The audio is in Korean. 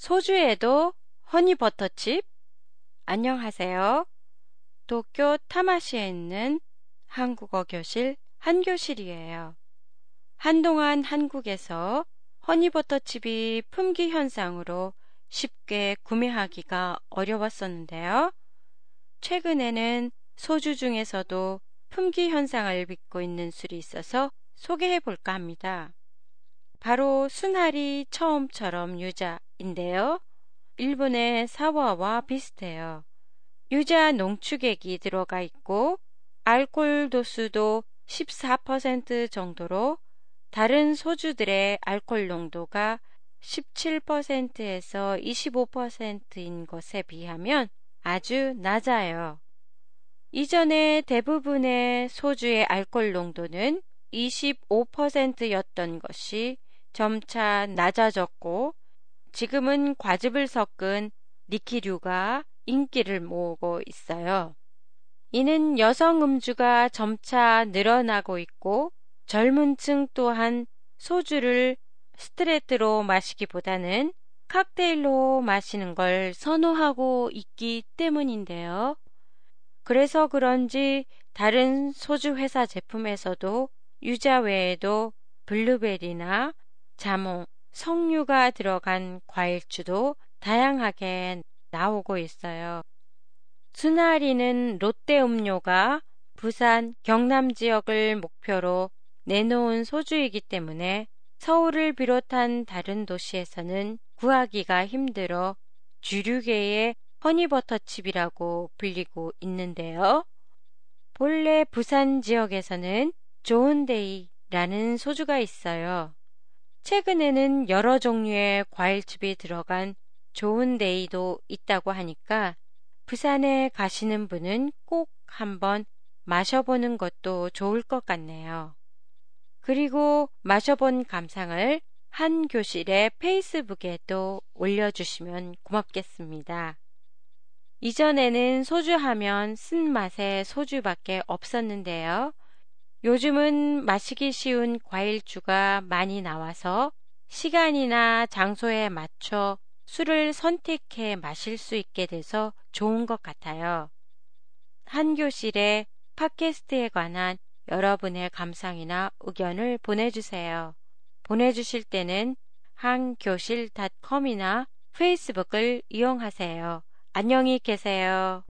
소주에도 허니버터칩? 안녕하세요. 도쿄 타마시에 있는 한국어 교실 한교실이에요. 한동안 한국에서 허니버터칩이 품귀 현상으로 쉽게 구매하기가 어려웠었는데요. 최근에는 소주 중에서도 품귀 현상을 빚고 있는 술이 있어서 소개해 볼까 합니다. 바로 순하리 처음처럼 유자 인데요. 일본의 사와와 비슷해요. 유자 농축액이 들어가 있고 알코올 도수도 14% 정도로 다른 소주들의 알코올 농도가 17%에서 25%인 것에 비하면 아주 낮아요. 이전에 대부분의 소주의 알코올 농도는 25%였던 것이 점차 낮아졌고 지금은 과즙을 섞은 니키류가 인기를 모으고 있어요. 이는 여성 음주가 점차 늘어나고 있고 젊은 층 또한 소주를 스트레트로 마시기보다는 칵테일로 마시는 걸 선호하고 있기 때문인데요. 그래서 그런지 다른 소주 회사 제품에서도 유자 외에도 블루베리나 자몽, 석류가 들어간 과일주도 다양하게 나오고 있어요. 수나리는 롯데 음료가 부산, 경남 지역을 목표로 내놓은 소주이기 때문에 서울을 비롯한 다른 도시에서는 구하기가 힘들어 주류계의 허니버터칩이라고 불리고 있는데요. 본래 부산 지역에서는 좋은데이라는 소주가 있어요. 최근에는 여러 종류의 과일즙이 들어간 좋은 데이도 있다고 하니까 부산에 가시는 분은 꼭 한번 마셔보는 것도 좋을 것 같네요. 그리고 마셔본 감상을 한 교실의 페이스북에도 올려주시면 고맙겠습니다. 이전에는 소주 하면 쓴맛의 소주밖에 없었는데요. 요즘은 마시기 쉬운 과일주가 많이 나와서 시간이나 장소에 맞춰 술을 선택해 마실 수 있게 돼서 좋은 것 같아요. 한 교실에 팟캐스트에 관한 여러분의 감상이나 의견을 보내주세요. 보내주실 때는 한교실닷컴이나 페이스북을 이용하세요. 안녕히 계세요.